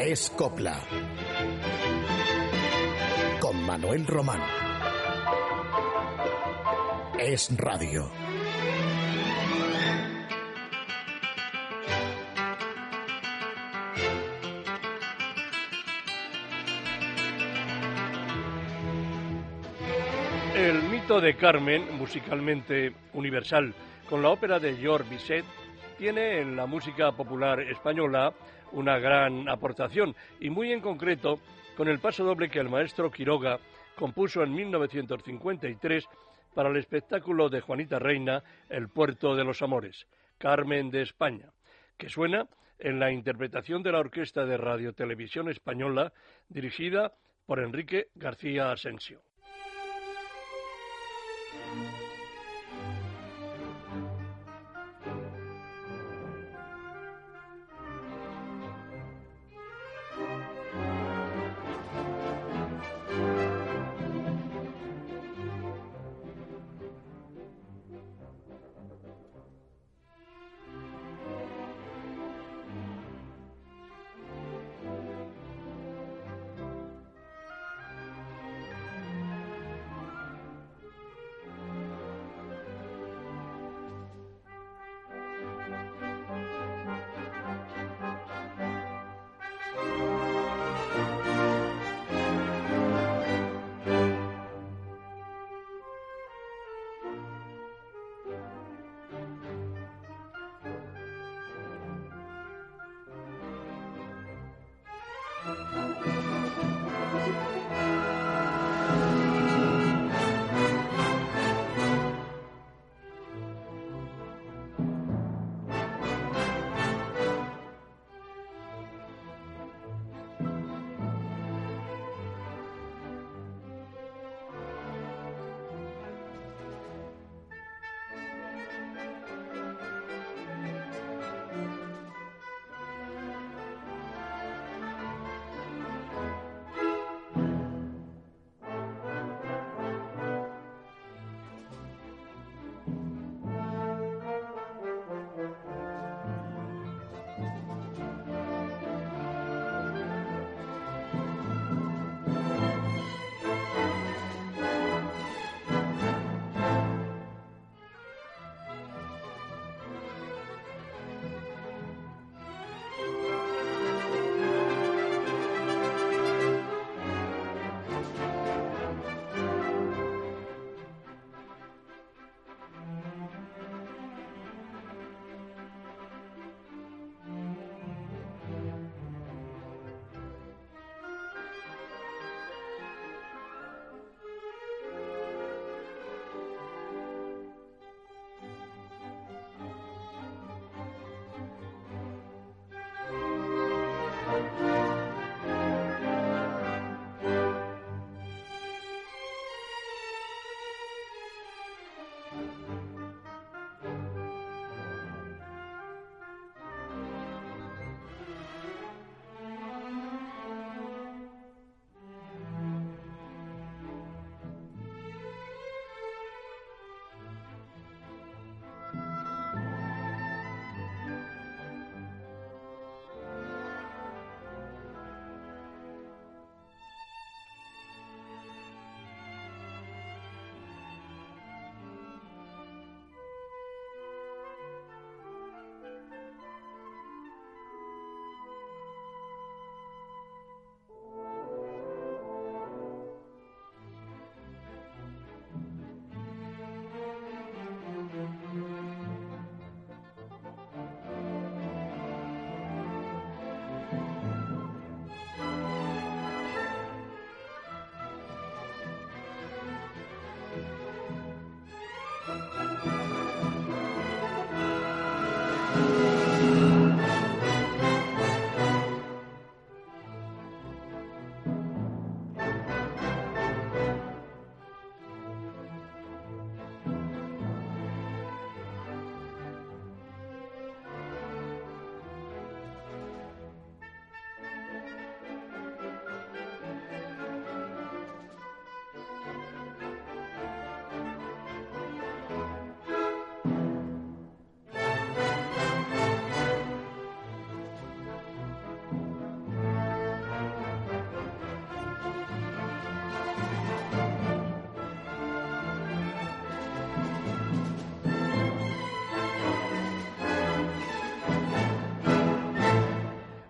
Es Copla. Con Manuel Román. Es Radio. El mito de Carmen, musicalmente universal, con la ópera de Georges Bizet, tiene en la música popular española una gran aportación y muy en concreto con el paso doble que el maestro Quiroga compuso en 1953 para el espectáculo de Juanita Reina El puerto de los amores, Carmen de España, que suena en la interpretación de la Orquesta de Radiotelevisión Española dirigida por Enrique García Asensio.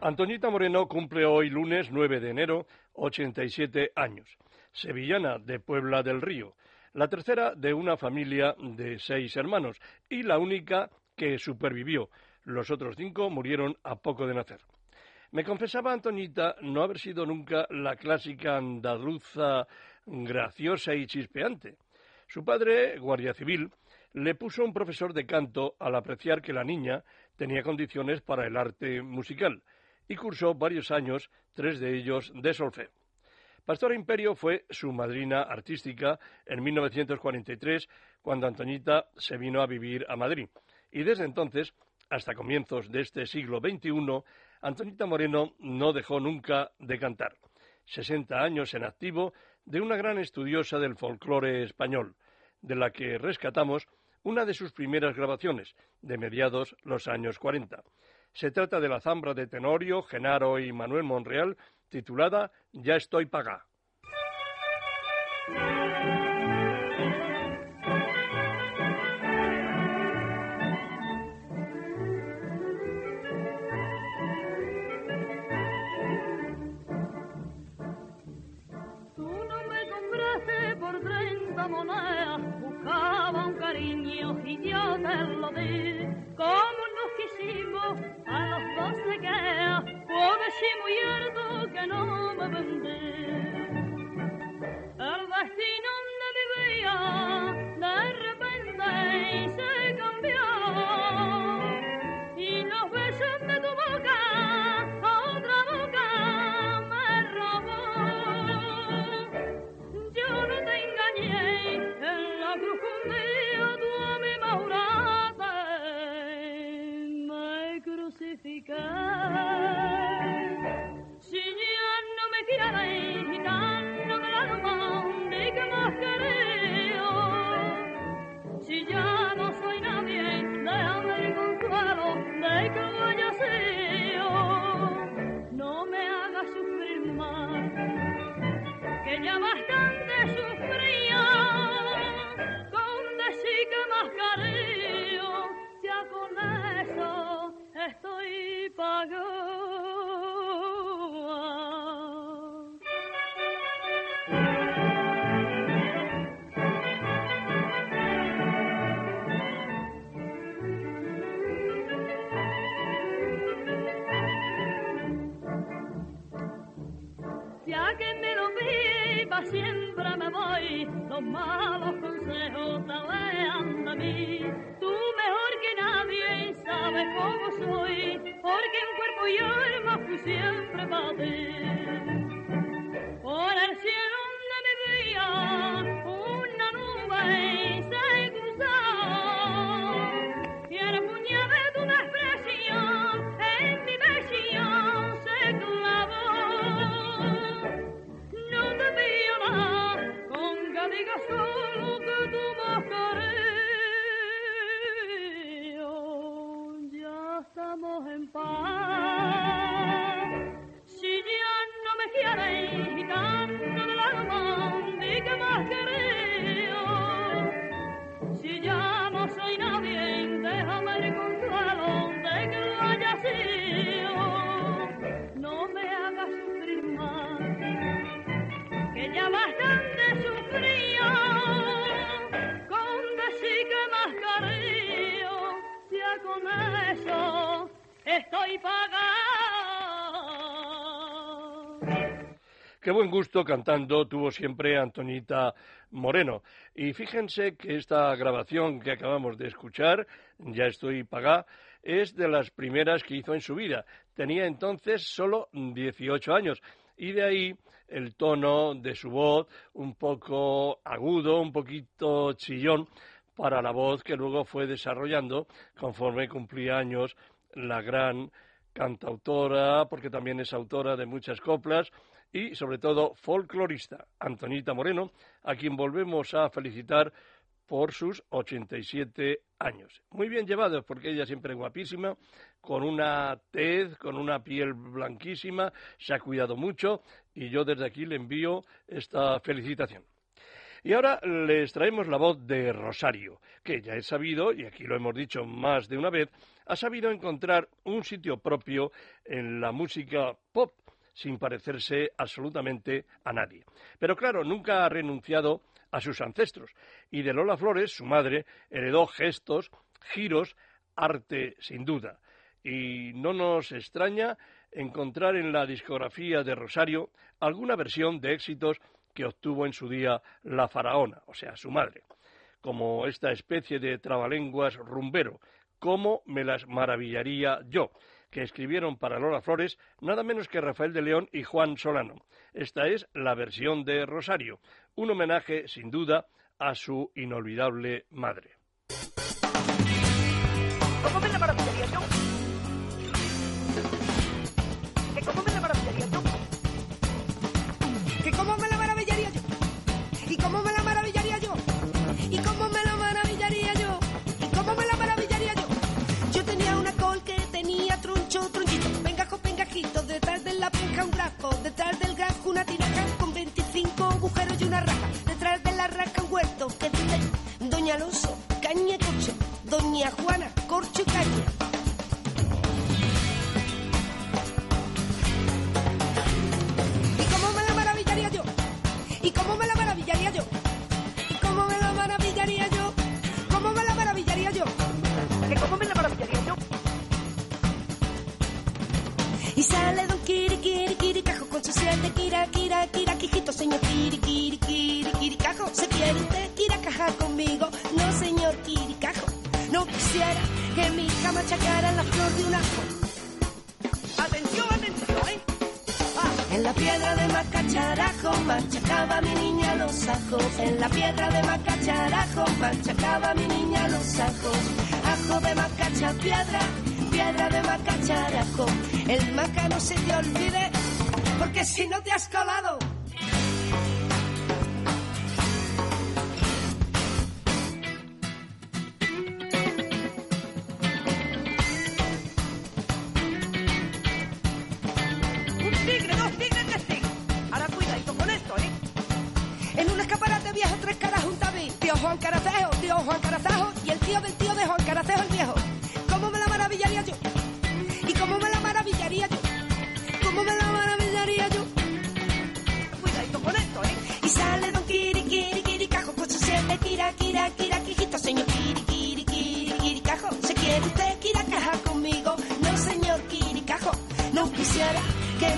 Antoñita Moreno cumple hoy lunes 9 de enero 87 años. Sevillana de Puebla del Río. La tercera de una familia de seis hermanos y la única que supervivió. Los otros cinco murieron a poco de nacer. Me confesaba Antoñita no haber sido nunca la clásica andaluza graciosa y chispeante. Su padre, guardia civil, le puso un profesor de canto al apreciar que la niña tenía condiciones para el arte musical y cursó varios años, tres de ellos de solfeo. Pastora Imperio fue su madrina artística en 1943, cuando Antoñita se vino a vivir a Madrid. Y desde entonces, hasta comienzos de este siglo XXI, Antoñita Moreno no dejó nunca de cantar. Sesenta años en activo de una gran estudiosa del folclore español, de la que rescatamos una de sus primeras grabaciones, de mediados los años 40. Se trata de la zambra de Tenorio, Genaro y Manuel Monreal, titulada Ya estoy pagá. Tú no me compraste por 30 monedas, buscaba un cariño y yo te lo di. Como nos quisimos, a los dos se queda, pobre si muy harto que no me vendí. good. Cómo soy, porque en cuerpo y alma fui siempre para Con decir que más cariño, ya con eso estoy pagado. Qué buen gusto cantando tuvo siempre Antonita Moreno. Y fíjense que esta grabación que acabamos de escuchar, Ya estoy pagá, es de las primeras que hizo en su vida. Tenía entonces solo 18 años y de ahí el tono de su voz un poco agudo, un poquito chillón para la voz que luego fue desarrollando conforme cumplía años la gran cantautora, porque también es autora de muchas coplas y sobre todo folclorista, Antonita Moreno, a quien volvemos a felicitar por sus 87 años. Muy bien llevados, porque ella siempre guapísima, con una tez, con una piel blanquísima, se ha cuidado mucho y yo desde aquí le envío esta felicitación. Y ahora les traemos la voz de Rosario, que ya es sabido, y aquí lo hemos dicho más de una vez, ha sabido encontrar un sitio propio en la música pop sin parecerse absolutamente a nadie. Pero claro, nunca ha renunciado a sus ancestros, y de Lola Flores, su madre, heredó gestos, giros, arte sin duda. Y no nos extraña encontrar en la discografía de Rosario alguna versión de éxitos que obtuvo en su día la faraona, o sea, su madre, como esta especie de trabalenguas rumbero, como me las maravillaría yo, que escribieron para Lola Flores nada menos que Rafael de León y Juan Solano. Esta es la versión de Rosario, un homenaje sin duda a su inolvidable madre. un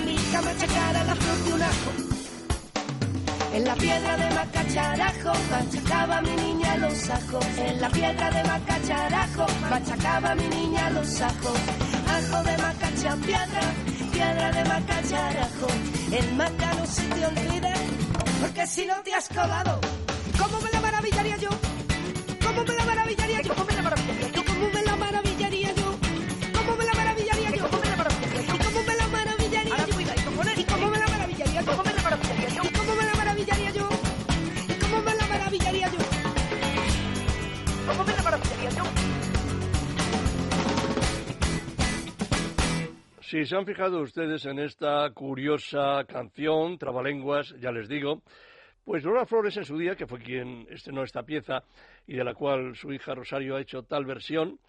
que mi cama chacara la flor de un ajo. En la piedra de macacharajo machacaba mi niña los ajos. En la piedra de macacharajo machacaba mi niña los ajos. Ajo de macacha, piedra, piedra de macacharajo. El maca no se te olvide, porque si no te has colado. ¿Cómo me la maravillaría yo? ¿Cómo me la maravillaría yo? Si se han fijado ustedes en esta curiosa canción, Trabalenguas, ya les digo, pues Lola Flores en su día, que fue quien estrenó esta pieza y de la cual su hija Rosario ha hecho tal versión,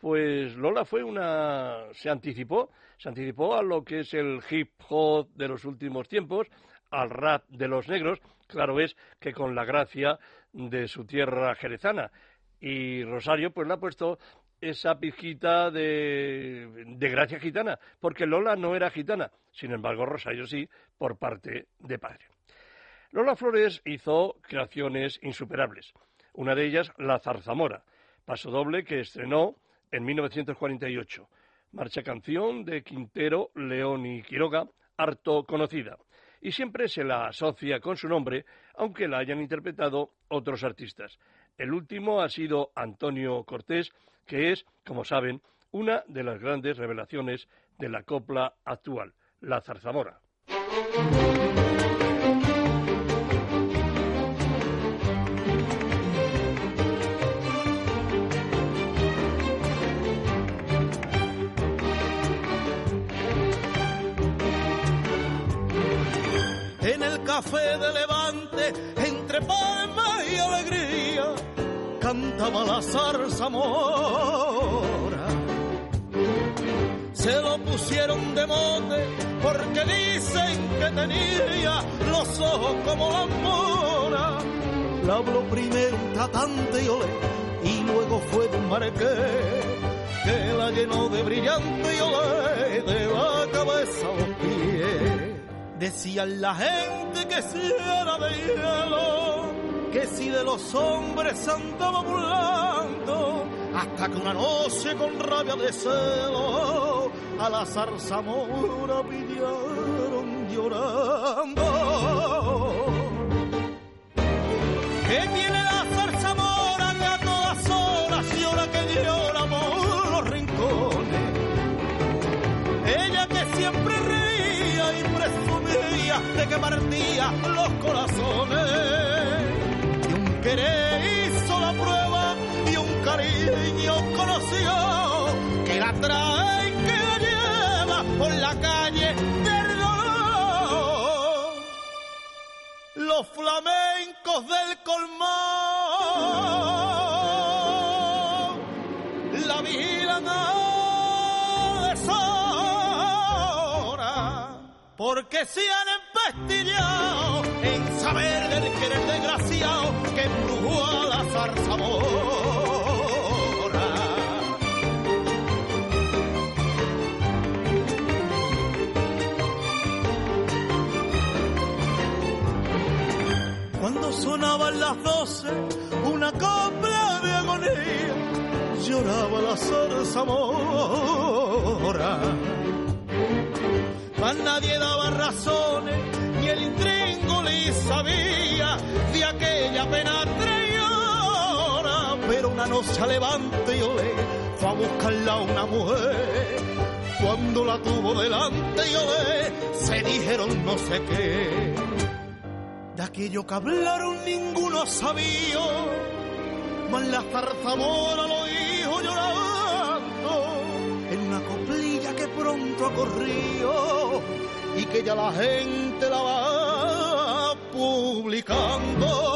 pues Lola fue una se anticipó, se anticipó a lo que es el hip hop de los últimos tiempos, al rap de los negros, claro es que con la gracia de su tierra jerezana. Y Rosario pues le ha puesto esa pizquita de, de gracia gitana, porque Lola no era gitana, sin embargo Rosario sí, por parte de padre. Lola Flores hizo creaciones insuperables. Una de ellas, La Zarzamora, paso doble que estrenó en 1948. Marcha canción de Quintero, León y Quiroga, harto conocida. Y siempre se la asocia con su nombre, aunque la hayan interpretado otros artistas. El último ha sido Antonio Cortés, que es, como saben, una de las grandes revelaciones de la copla actual, la zarzamora. café de levante entre palmas cantaba la zarzamora. Se lo pusieron de mote porque dicen que tenía los ojos como la mora. La habló primero un tratante y olé, y luego fue un marqués que la llenó de brillante y olé de la cabeza a los pies. Decían la gente que si era de hielo, que si de los hombres andaba burlando, hasta que una noche con rabia de celo a la zarzamora pillaron llorando. ¿Qué tiene la zarzamora que a todas horas llora que llora por los rincones? Ella que siempre reía y presumía de que partía los corazones. Querer hizo la prueba y un cariño conoció que la trae y que la lleva por la calle del dolor. Los flamencos del colmón la vigilan a deshora, porque se han empestillado en saber del querer desgraciado zarzamora. Cuando sonaban las doce, una copla de agonía, lloraba la zarzamora. Mas nadie daba razones, ni el intríngulis sabía de aquella pena traidora. Una noche levante y olé, fue a buscarla una mujer. Cuando la tuvo delante y olé, se dijeron no sé qué. De aquello que hablaron ninguno sabía, mas la zarzamora lo dijo llorando en una coplilla que pronto corrió y que ya la gente la va publicando.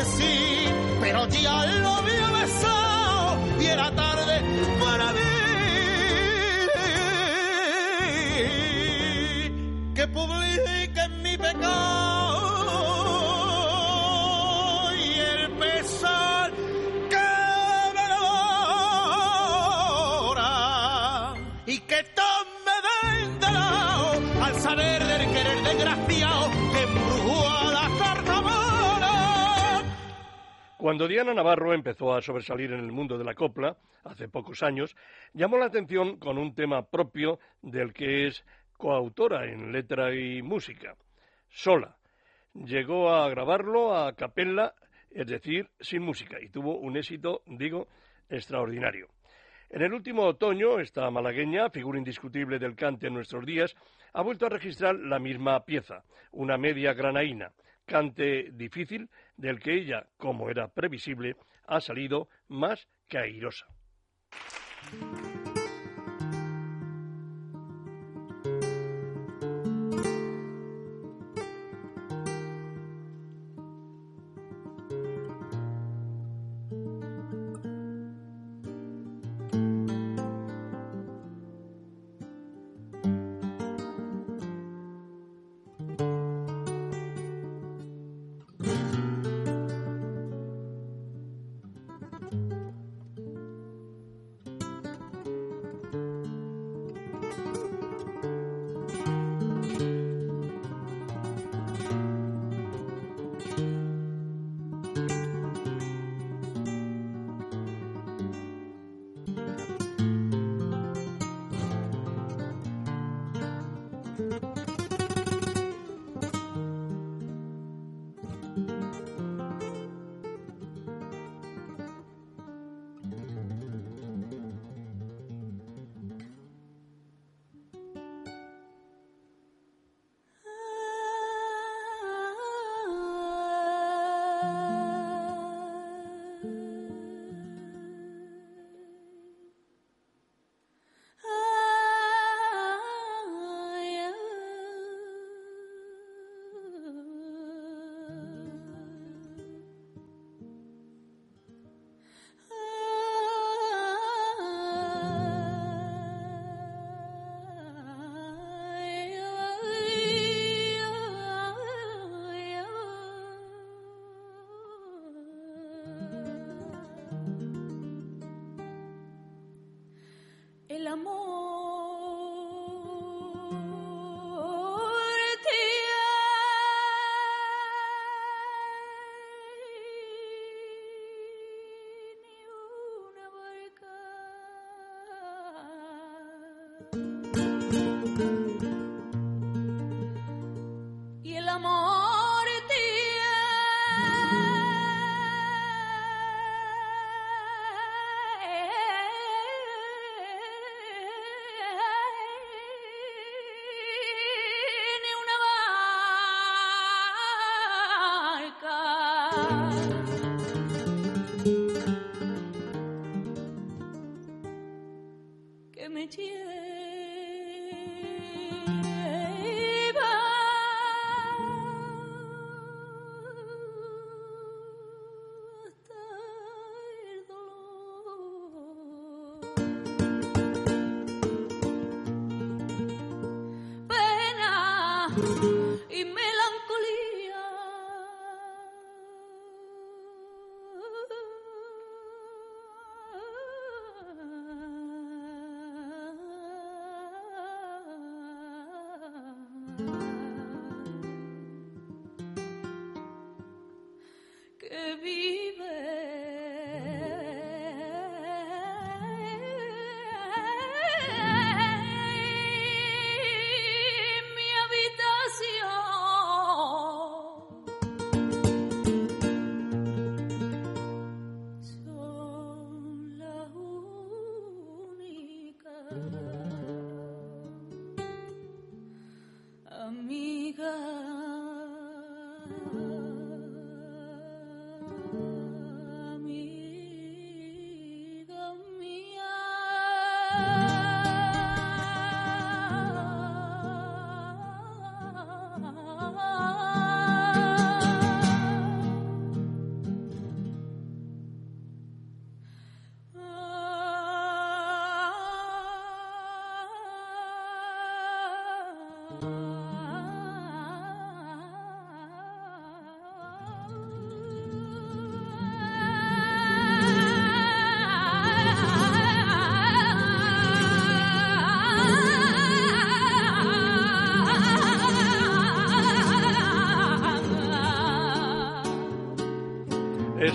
Decir, pero ya lo había besado y era tarde para mí. Que publiquen mi pecado Cuando Diana Navarro empezó a sobresalir en el mundo de la copla, hace pocos años, llamó la atención con un tema propio del que es coautora en letra y música, Sola. Llegó a grabarlo a capella, es decir, sin música, y tuvo un éxito, digo, extraordinario. En el último otoño, esta malagueña, figura indiscutible del cante en nuestros días, ha vuelto a registrar la misma pieza, una media granaína, cante difícil del que ella, como era previsible, ha salido más que airosa.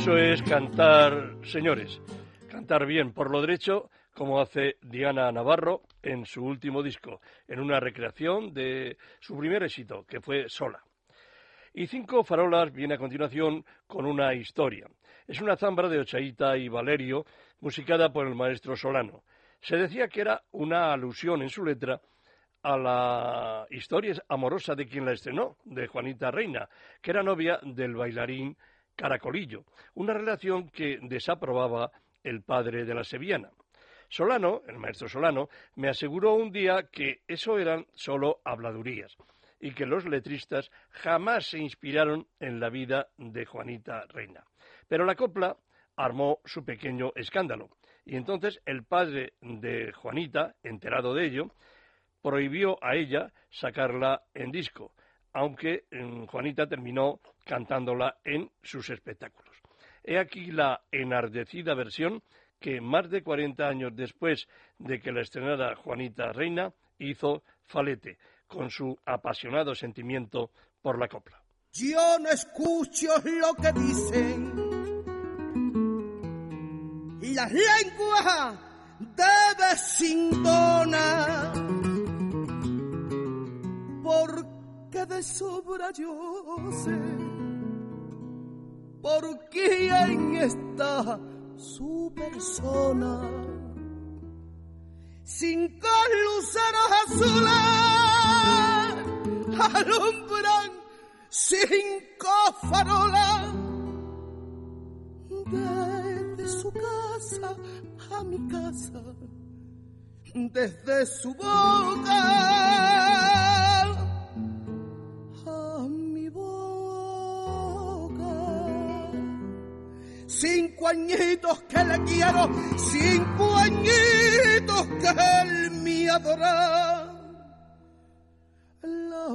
Eso es cantar, señores, cantar bien por lo derecho, como hace Diana Navarro en su último disco, en una recreación de su primer éxito, que fue Sola. Y Cinco Farolas viene a continuación con una historia. Es una zambra de Ochaíta y Valerio, musicada por el maestro Solano. Se decía que era una alusión en su letra a la historia amorosa de quien la estrenó, de Juanita Reina, que era novia del bailarín Caracolillo, una relación que desaprobaba el padre de la sevillana. Solano, el maestro Solano, me aseguró un día que eso eran solo habladurías y que los letristas jamás se inspiraron en la vida de Juanita Reina. Pero la copla armó su pequeño escándalo y entonces el padre de Juanita, enterado de ello, prohibió a ella sacarla en disco, aunque mm, Juanita terminó cantándola en sus espectáculos. He aquí la enardecida versión que más de 40 años después de que la estrenara Juanita Reina hizo Falete, con su apasionado sentimiento por la copla. Yo no escucho lo que dicen las lenguas de desintona de sobra yo sé por quién está su persona cinco luceros azules alumbran cinco farolas desde su casa a mi casa, desde su boca Cinco añitos que le quiero, cinco añitos que él me adora. La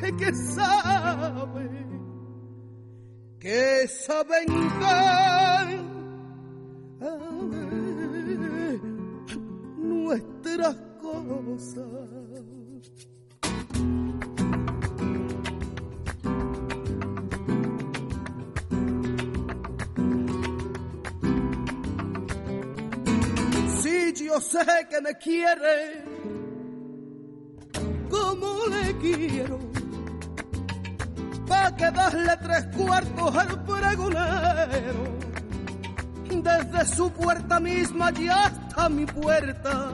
gente que sabe que saben dar nuestras cosas. Yo sé que me quiere como le quiero. Pa' que darle tres cuartos al pregonero. Desde su puerta misma y hasta mi puerta.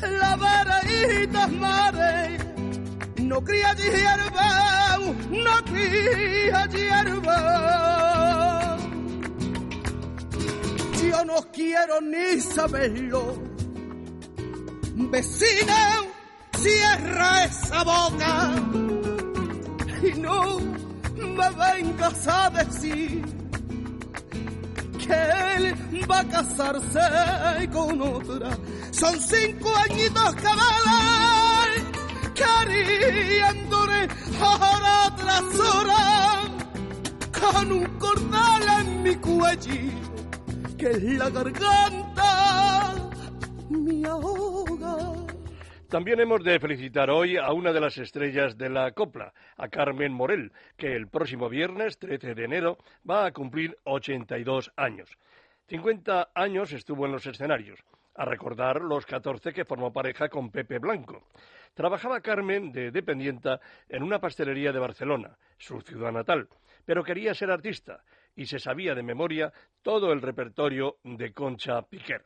La veredita madre no cría hierba, no cría hierba. Yo no quiero ni saberlo. Vecina, cierra esa boca y no me vengas a decir que él va a casarse con otra. Son cinco añitos que valen, queriéndole hora tras hora, con un cordal en mi cuello, que la garganta mi ahoga. También hemos de felicitar hoy a una de las estrellas de la copla, a Carmen Morel, que el próximo viernes, 13 de enero, va a cumplir 82 años. 50 años estuvo en los escenarios, a recordar los 14 que formó pareja con Pepe Blanco. Trabajaba Carmen de dependienta en una pastelería de Barcelona, su ciudad natal, pero quería ser artista y se sabía de memoria todo el repertorio de Concha Piquer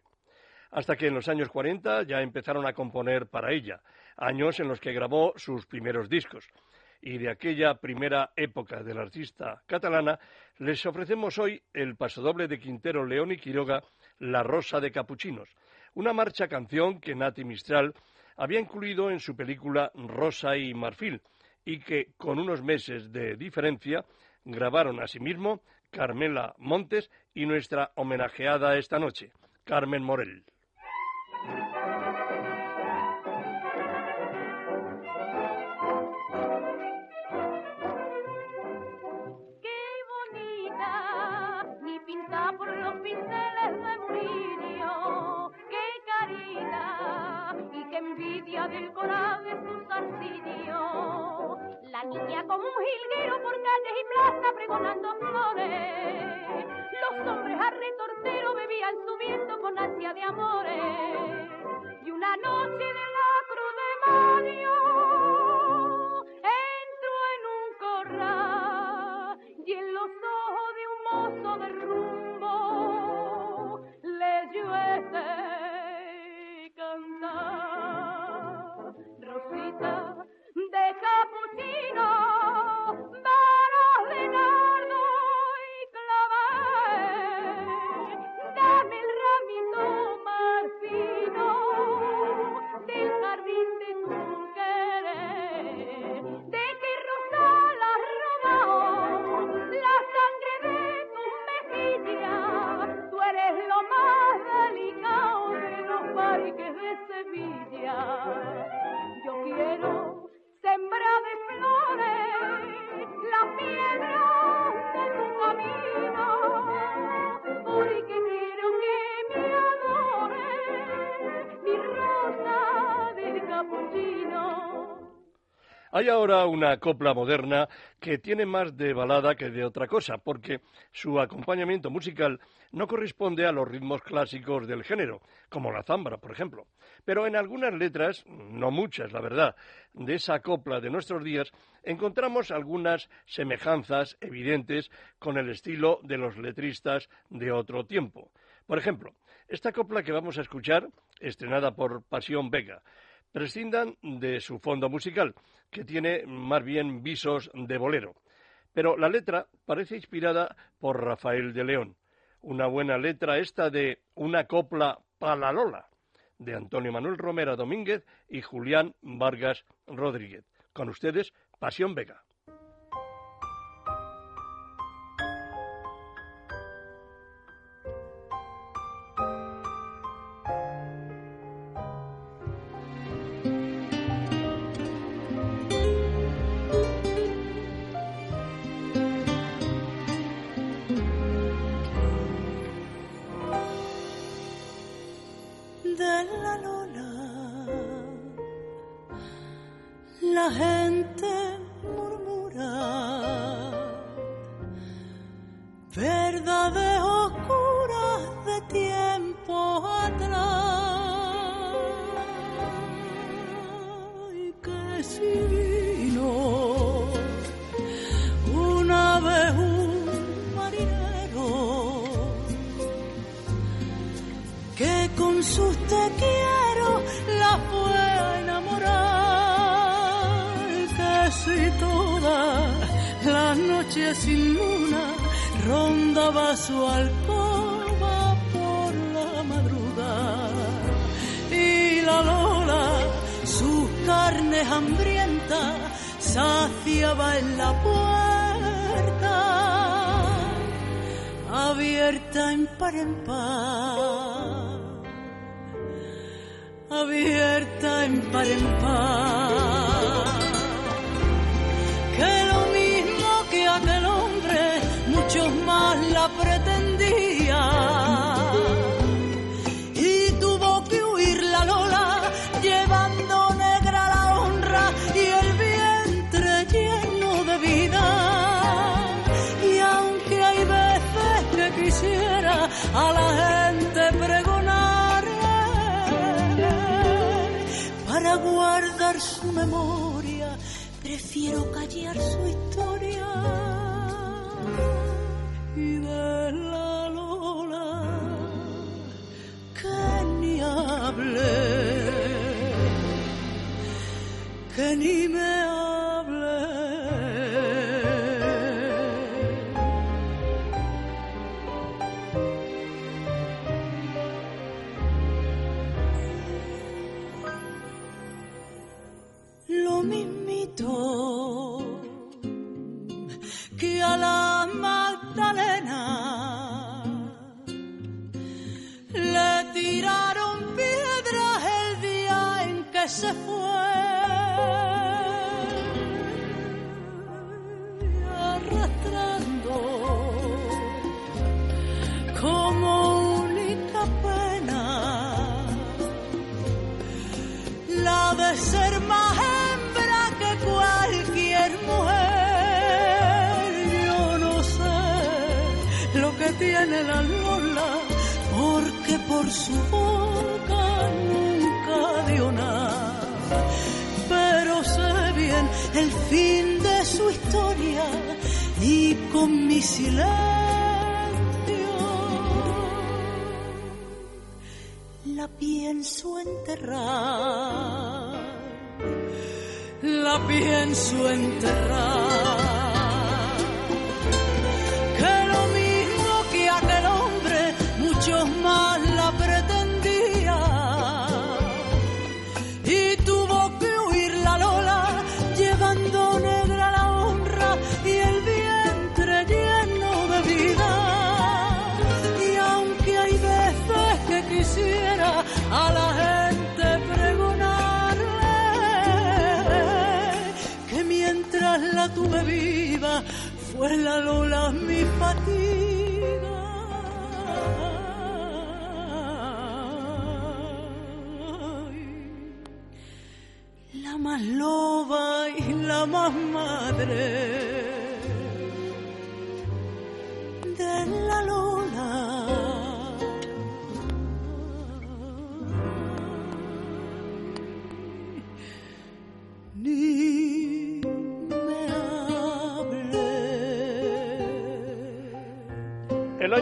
hasta que en los años 40 ya empezaron a componer para ella, años en los que grabó sus primeros discos. Y de aquella primera época de la artista catalana, les ofrecemos hoy el pasodoble de Quintero León y Quiroga, La Rosa de Capuchinos, una marcha canción que Nati Mistral había incluido en su película Rosa y Marfil, y que, con unos meses de diferencia, grabaron asimismo Carmela Montes y nuestra homenajeada esta noche, Carmen Morel. Del coral de sus arcillos. La niña como un jilguero por calles y plazas pregonando flores. Los hombres a retortero bebían subiendo con ansia de amores. Y una noche de la Hay ahora una copla moderna que tiene más de balada que de otra cosa, porque su acompañamiento musical no corresponde a los ritmos clásicos del género, como la zambra, por ejemplo. Pero en algunas letras, no muchas, la verdad, de esa copla de nuestros días, encontramos algunas semejanzas evidentes con el estilo de los letristas de otro tiempo. Por ejemplo, esta copla que vamos a escuchar, estrenada por Pasión Vega, prescindan de su fondo musical, que tiene más bien visos de bolero. Pero la letra parece inspirada por Rafael de León. Una buena letra esta de Una copla palalola, de Antonio Manuel Romera Domínguez y Julián Vargas Rodríguez. Con ustedes, Pasión Vega. Abierta en par en par abierta en par en par memoria prefiero callar su historia. Y de la Lola que ni hable, que ni me por su boca nunca dio nada. Pero sé bien el fin de su historia y con mi silencio la pienso enterrar, la pienso enterrar.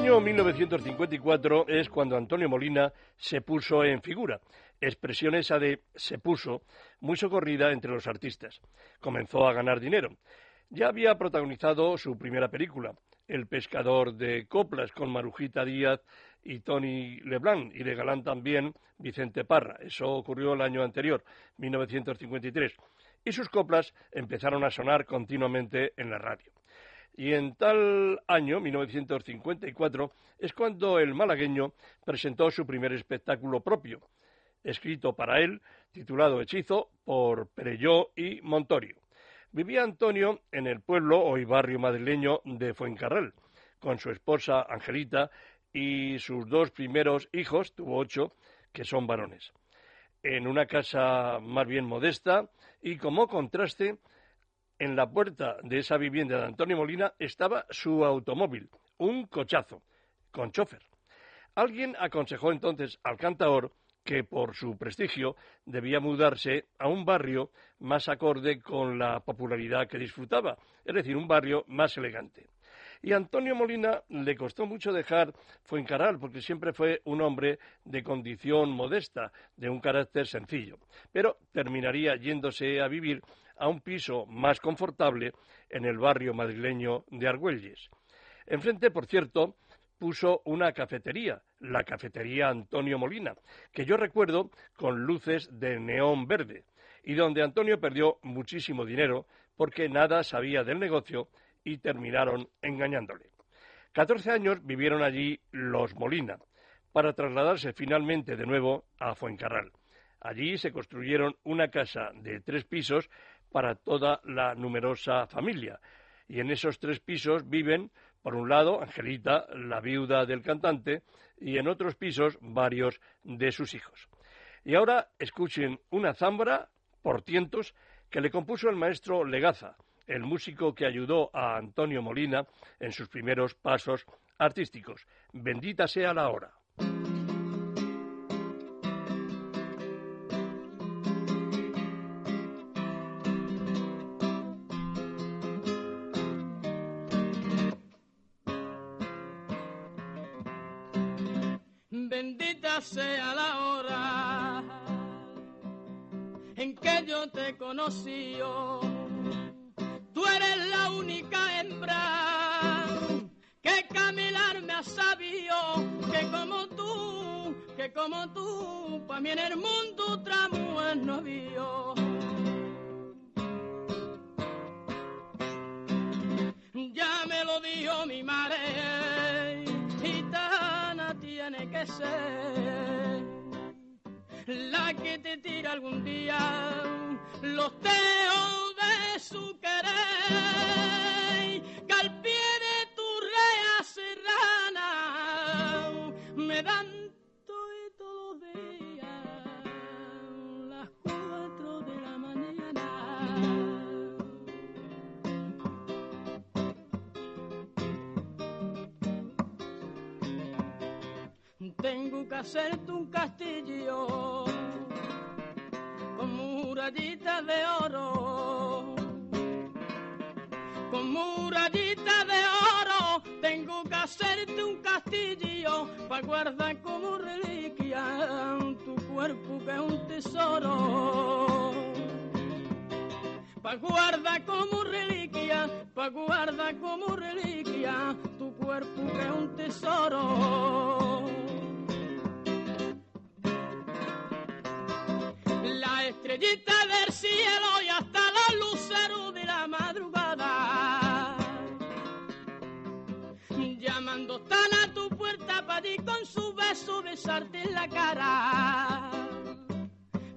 Año 1954 es cuando Antonio Molina se puso en figura. Expresión esa de se puso, muy socorrida entre los artistas. Comenzó a ganar dinero. Ya había protagonizado su primera película, El pescador de coplas, con Marujita Díaz y Tony Leblanc, y de galán también Vicente Parra. Eso ocurrió el año anterior, 1953. Y sus coplas empezaron a sonar continuamente en la radio. Y en tal año, 1954, es cuando el malagueño presentó su primer espectáculo propio, escrito para él, titulado Hechizo, por Perelló y Montorio. Vivía Antonio en el pueblo, hoy barrio madrileño, de Fuencarral, con su esposa Angelita y sus dos primeros hijos, tuvo ocho, que son varones. En una casa más bien modesta y como contraste, en la puerta de esa vivienda de Antonio Molina estaba su automóvil, un cochazo, con chofer. Alguien aconsejó entonces al cantaor que por su prestigio debía mudarse a un barrio más acorde con la popularidad que disfrutaba, es decir, un barrio más elegante. Y Antonio Molina le costó mucho dejar Fuencaral, porque siempre fue un hombre de condición modesta, de un carácter sencillo. Pero terminaría yéndose a vivir a un piso más confortable en el barrio madrileño de Argüelles. Enfrente, por cierto, puso una cafetería, la cafetería Antonio Molina, que yo recuerdo con luces de neón verde, y donde Antonio perdió muchísimo dinero porque nada sabía del negocio y terminaron engañándole. Catorce años vivieron allí los Molina, para trasladarse finalmente de nuevo a Fuencarral. Allí se construyeron una casa de tres pisos para toda la numerosa familia. Y en esos tres pisos viven, por un lado, Angelita, la viuda del cantante, y en otros pisos varios de sus hijos. Y ahora escuchen una zambra, por tientos, que le compuso el maestro Legaza, el músico que ayudó a Antonio Molina en sus primeros pasos artísticos. Bendita sea la hora. Bendita sea la hora en que yo te conocí. Tú eres la única hembra que caminar me ha sabido, que como tú, que como tú, para mí en el mundo otra mujer no vio. Ya me lo dijo mi madre, que ser la que te tira algún día los teos de su querer, que al pie de tu rea serrana me dan Que hacerte un castillo con murallitas de oro. Con murallitas de oro tengo que hacerte un castillo para guardar como reliquia tu cuerpo que es un tesoro. Pa' guardar como reliquia, pa' guardar como reliquia tu cuerpo que es un tesoro. La estrellita del cielo y hasta la lucero de la madrugada. Llamando tan a tu puerta para ir con su beso besarte en la cara.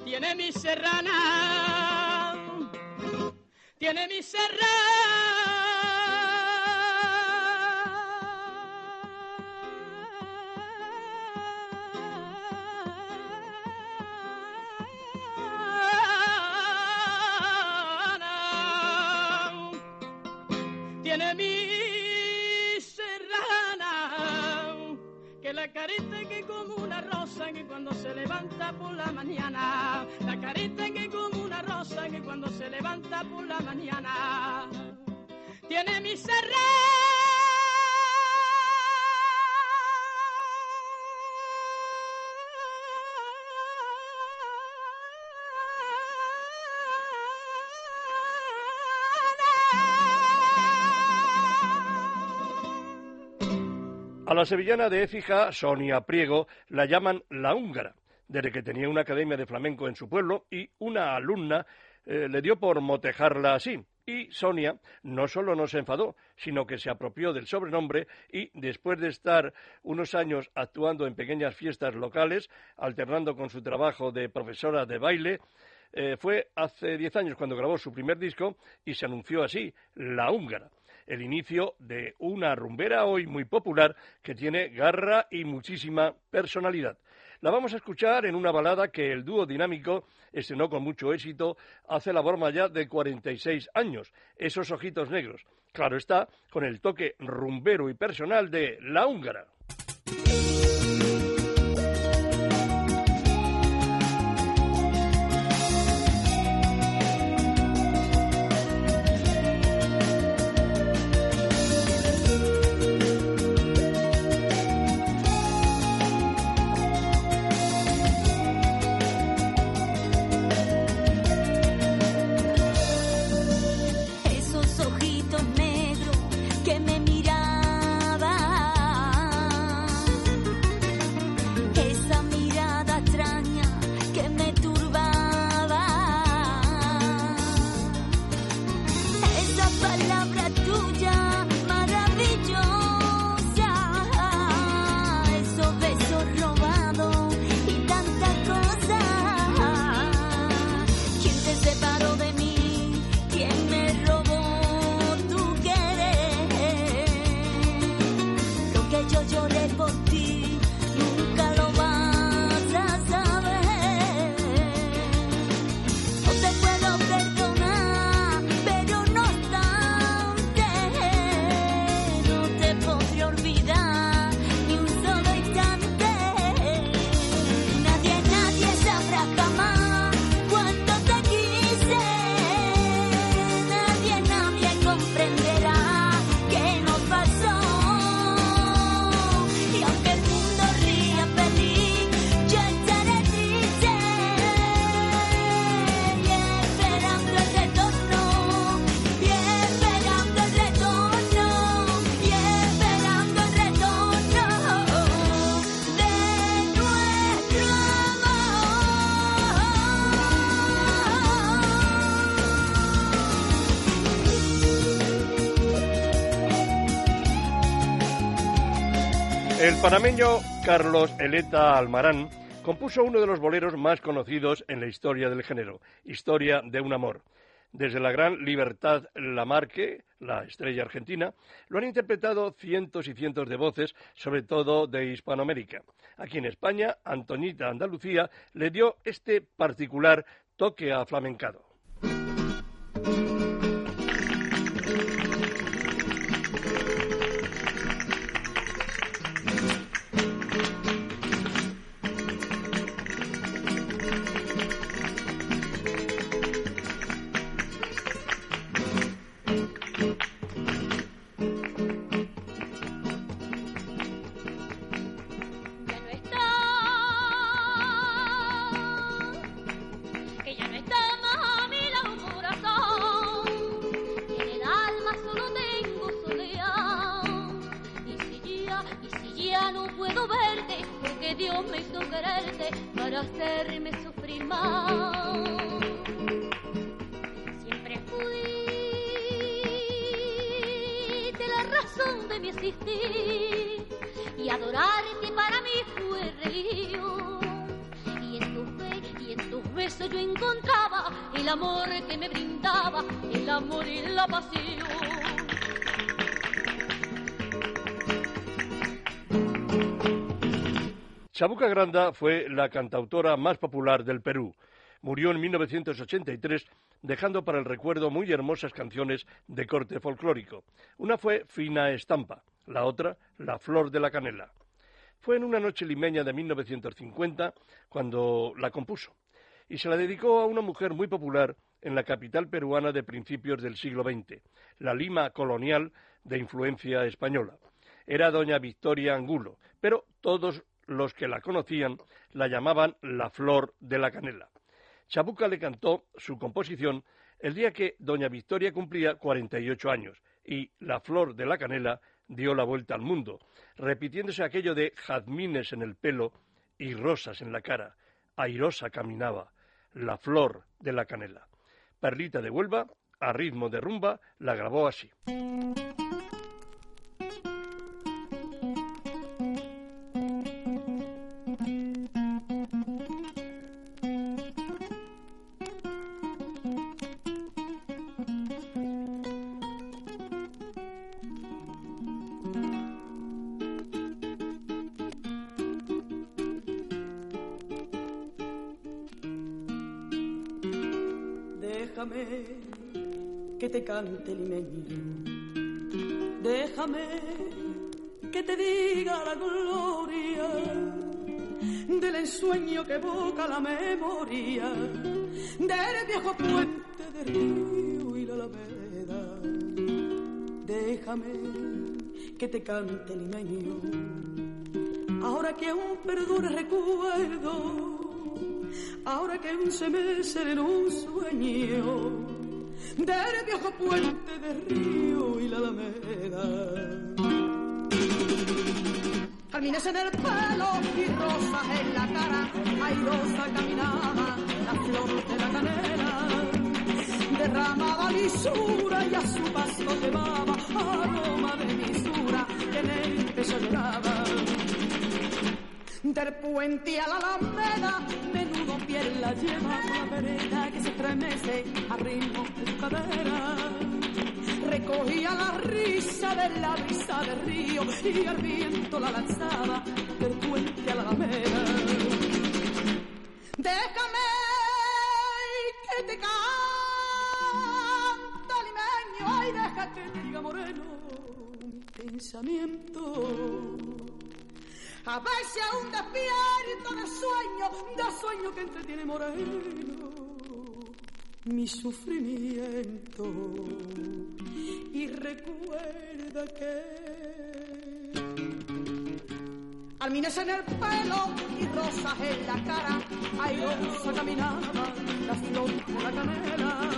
Tiene mi serrana, tiene mi serrana. Tiene mi serrana, que la carita que como una rosa que cuando se levanta por la mañana, la carita que como una rosa que cuando se levanta por la mañana, tiene mi A la sevillana de Écija, Sonia Priego, la llaman la húngara, desde que tenía una academia de flamenco en su pueblo y una alumna eh, le dio por motejarla así. Y Sonia no solo no se enfadó, sino que se apropió del sobrenombre y, después de estar unos años actuando en pequeñas fiestas locales, alternando con su trabajo de profesora de baile, eh, fue hace diez años cuando grabó su primer disco y se anunció así, La Húngara el inicio de una rumbera hoy muy popular que tiene garra y muchísima personalidad. La vamos a escuchar en una balada que el dúo dinámico estrenó con mucho éxito hace la broma ya de 46 años, Esos ojitos negros. Claro está, con el toque rumbero y personal de La Húngara. El panameño Carlos Eleta Almarán compuso uno de los boleros más conocidos en la historia del género, Historia de un amor. Desde la gran Libertad Lamarque, la estrella argentina, lo han interpretado cientos y cientos de voces, sobre todo de Hispanoamérica. Aquí en España, Antoñita Andalucía le dio este particular toque aflamencado. Chabuca Granda fue la cantautora más popular del Perú. Murió en 1983, dejando para el recuerdo muy hermosas canciones de corte folclórico. Una fue Fina Estampa, la otra La Flor de la Canela. Fue en una noche limeña de 1950 cuando la compuso y se la dedicó a una mujer muy popular en la capital peruana de principios del siglo XX, la Lima colonial de influencia española. Era doña Victoria Angulo, pero todos los que la conocían la llamaban la Flor de la Canela. Chabuca le cantó su composición el día que doña Victoria cumplía 48 años y la Flor de la Canela dio la vuelta al mundo, repitiéndose aquello de jazmines en el pelo y rosas en la cara. Airosa caminaba, la Flor de la Canela. Perlita de Huelva, a ritmo de rumba, la grabó así. Que evoca la memoria del viejo puente de río y la alameda. Déjame que te cante limeño. Ahora que aún perdura recuerdo ahora que aún se mece en un sueño del viejo puente de río y la alameda. Jazmines en el pelo y rosas en la cara, airosa caminaba la flor de la canela. Derramaba lisura y a su paso llevaba aroma de misura que en el pecho lloraba. Del puente a la alameda, menudo piel la lleva, una vereda que se estremece a ritmo de su cadera Recogía la risa de la brisa del río y al viento la lanzaba del puente a la alameda. Déjame que te cante limeño, ay, deja que diga moreno mi pensamiento. A veces aún despierto de sueño, de sueño que entretiene moreno mi sufrimiento y recuerda que alminas en el pelo y rosas en la cara, airosa caminaba la flor de la canela,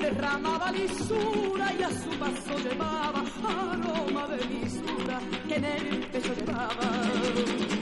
derramaba lisura y a su paso llevaba aroma de lisura que en el pecho llevaba.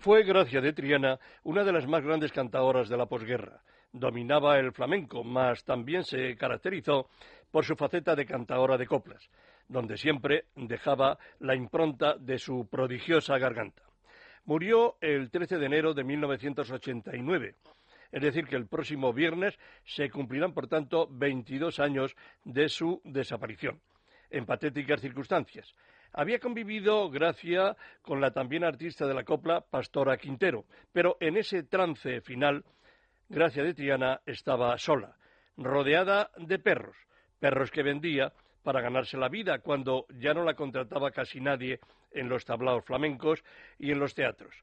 Fue Gracia de Triana una de las más grandes cantadoras de la posguerra. Dominaba el flamenco, mas también se caracterizó por su faceta de cantadora de coplas, donde siempre dejaba la impronta de su prodigiosa garganta. Murió el 13 de enero de 1989, es decir, que el próximo viernes se cumplirán, por tanto, 22 años de su desaparición, en patéticas circunstancias. Había convivido Gracia con la también artista de la copla, Pastora Quintero, pero en ese trance final, Gracia de Triana estaba sola, rodeada de perros, perros que vendía para ganarse la vida cuando ya no la contrataba casi nadie en los tablaos flamencos y en los teatros.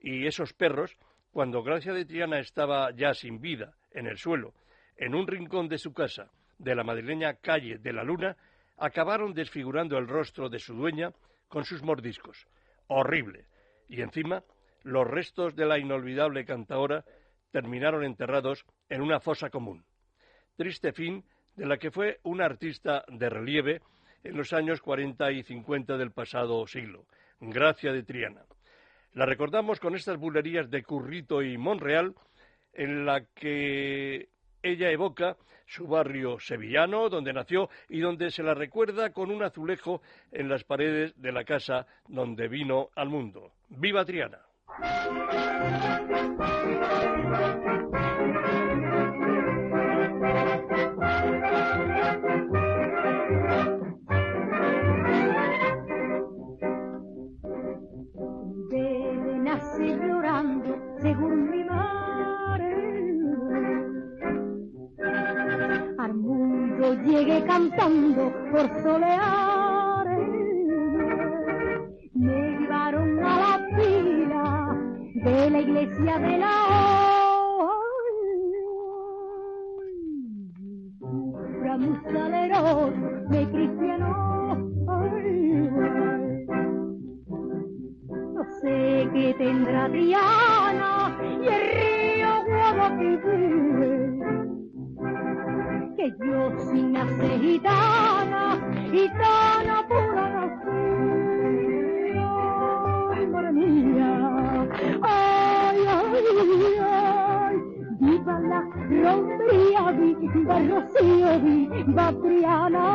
Y esos perros, cuando Gracia de Triana estaba ya sin vida, en el suelo, en un rincón de su casa, de la madrileña calle de la Luna, acabaron desfigurando el rostro de su dueña con sus mordiscos. Horrible. Y encima, los restos de la inolvidable cantaora terminaron enterrados en una fosa común. Triste fin de la que fue una artista de relieve en los años 40 y 50 del pasado siglo, Gracia de Triana. La recordamos con estas bulerías de Currito y Monreal, en la que ella evoca su barrio sevillano, donde nació y donde se la recuerda con un azulejo en las paredes de la casa donde vino al mundo. ¡Viva Triana! Llegue cantando por soleares. Me llevaron a la fila de la iglesia de la Cura muy saleroso, de cristiano. No sé qué tendrá Diana y el río Guadalquivir. Que yo sin nacer gitana, gitana pura nací. Ay, madre mía, ay, ay, ay. Viva la romería, viva Rocío, viva Triana.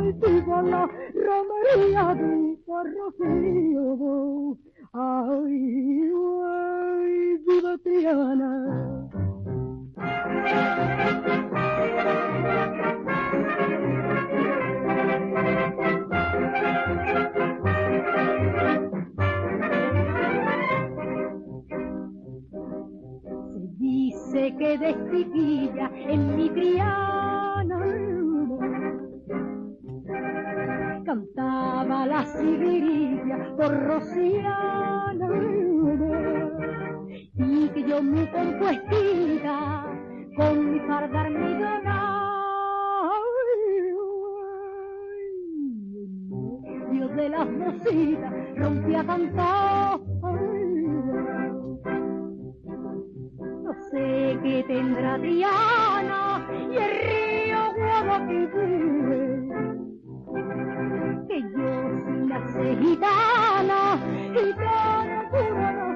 Viva la romería, viva Rocío. Ay, ay, viva Triana. Dice que de chiquilla en mi Triana cantaba la sibirilla por Rociana y que yo muy compuestita con mi fardar mi Dios de las mositas rompía a cantar sé que tendrá Triana y el río Guadalquivir. Que yo sí nací gitana, gitana pura nací.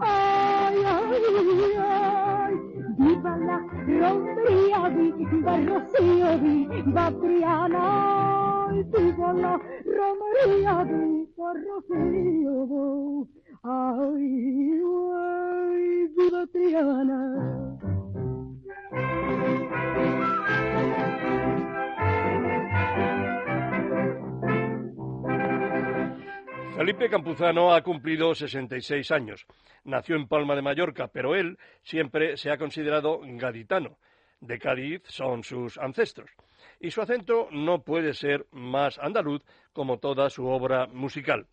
Ay, ay, ay. Viva la romería, viva Rocío, viva Triana. Ay, viva la romería, viva Rocío. Ay, ay, viva Triana. Felipe Campuzano ha cumplido 66 años. Nació en Palma de Mallorca, pero él siempre se ha considerado gaditano. De Cádiz son sus ancestros. Y su acento no puede ser más andaluz como toda su obra musical.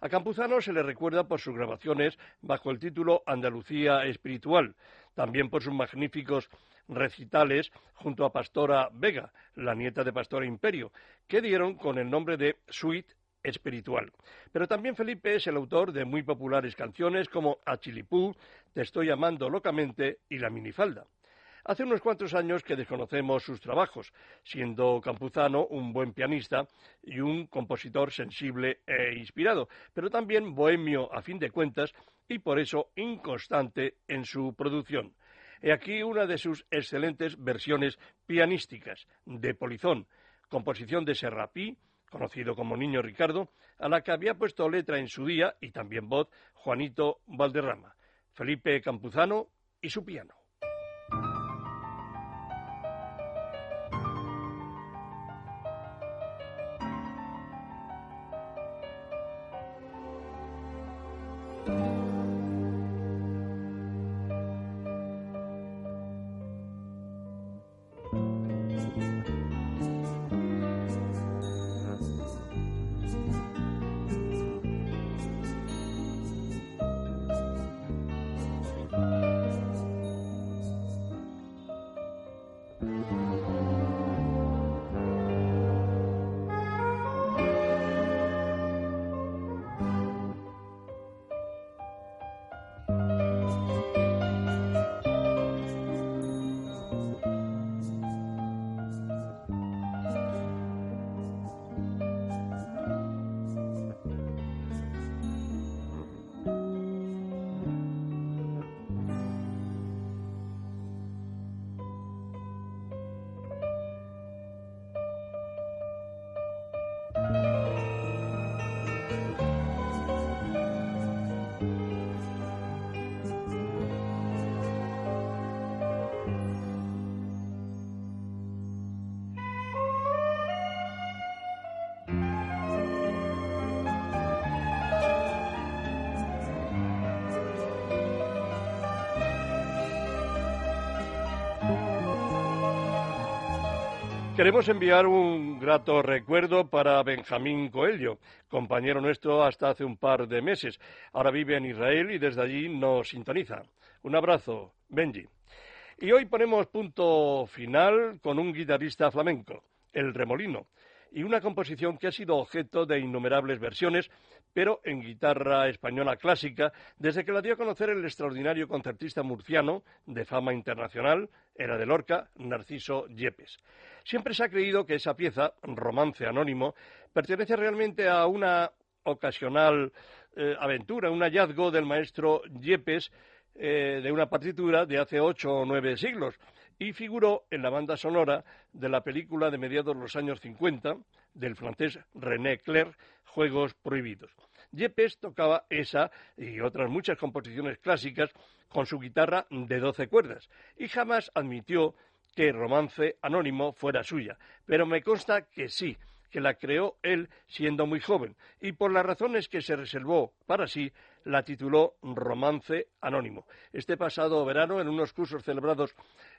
A Campuzano se le recuerda por sus grabaciones bajo el título Andalucía Espiritual, también por sus magníficos recitales junto a Pastora Vega, la nieta de Pastora Imperio, que dieron con el nombre de Suite espiritual. Pero también Felipe es el autor de muy populares canciones como Achilipú, Te estoy amando locamente y La minifalda. Hace unos cuantos años que desconocemos sus trabajos, siendo Campuzano un buen pianista y un compositor sensible e inspirado, pero también bohemio a fin de cuentas y por eso inconstante en su producción. He aquí una de sus excelentes versiones pianísticas, de Polizón, composición de Serrapí, conocido como Niño Ricardo, a la que había puesto letra en su día y también voz Juanito Valderrama, Felipe Campuzano y su piano. Queremos enviar un grato recuerdo para Benjamín Coelho, compañero nuestro hasta hace un par de meses. Ahora vive en Israel y desde allí nos sintoniza. Un abrazo, Benji. Y hoy ponemos punto final con un guitarrista flamenco, el Remolino, y una composición que ha sido objeto de innumerables versiones, pero en guitarra española clásica, desde que la dio a conocer el extraordinario concertista murciano de fama internacional, era de Lorca, Narciso Yepes. Siempre se ha creído que esa pieza, Romance Anónimo, pertenece realmente a una ocasional eh, aventura, un hallazgo del maestro Yepes eh, de una partitura de hace ocho o nueve siglos y figuró en la banda sonora de la película de mediados de los años 50 del francés René Clair, Juegos Prohibidos. Yepes tocaba esa y otras muchas composiciones clásicas con su guitarra de doce cuerdas y jamás admitió que Romance Anónimo fuera suya, pero me consta que sí, que la creó él siendo muy joven, y por las razones que se reservó para sí, la tituló Romance Anónimo. Este pasado verano, en unos cursos celebrados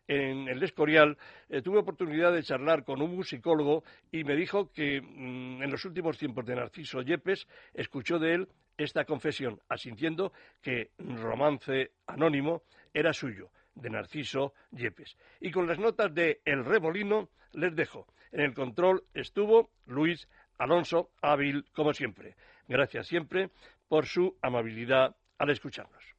en el Escorial, eh, tuve oportunidad de charlar con un musicólogo y me dijo que mm, en los últimos tiempos de Narciso Yepes escuchó de él esta confesión, asintiendo que Romance Anónimo era suyo de Narciso Yepes. Y con las notas de El Remolino les dejo. En el control estuvo Luis Alonso, hábil como siempre. Gracias siempre por su amabilidad al escucharnos.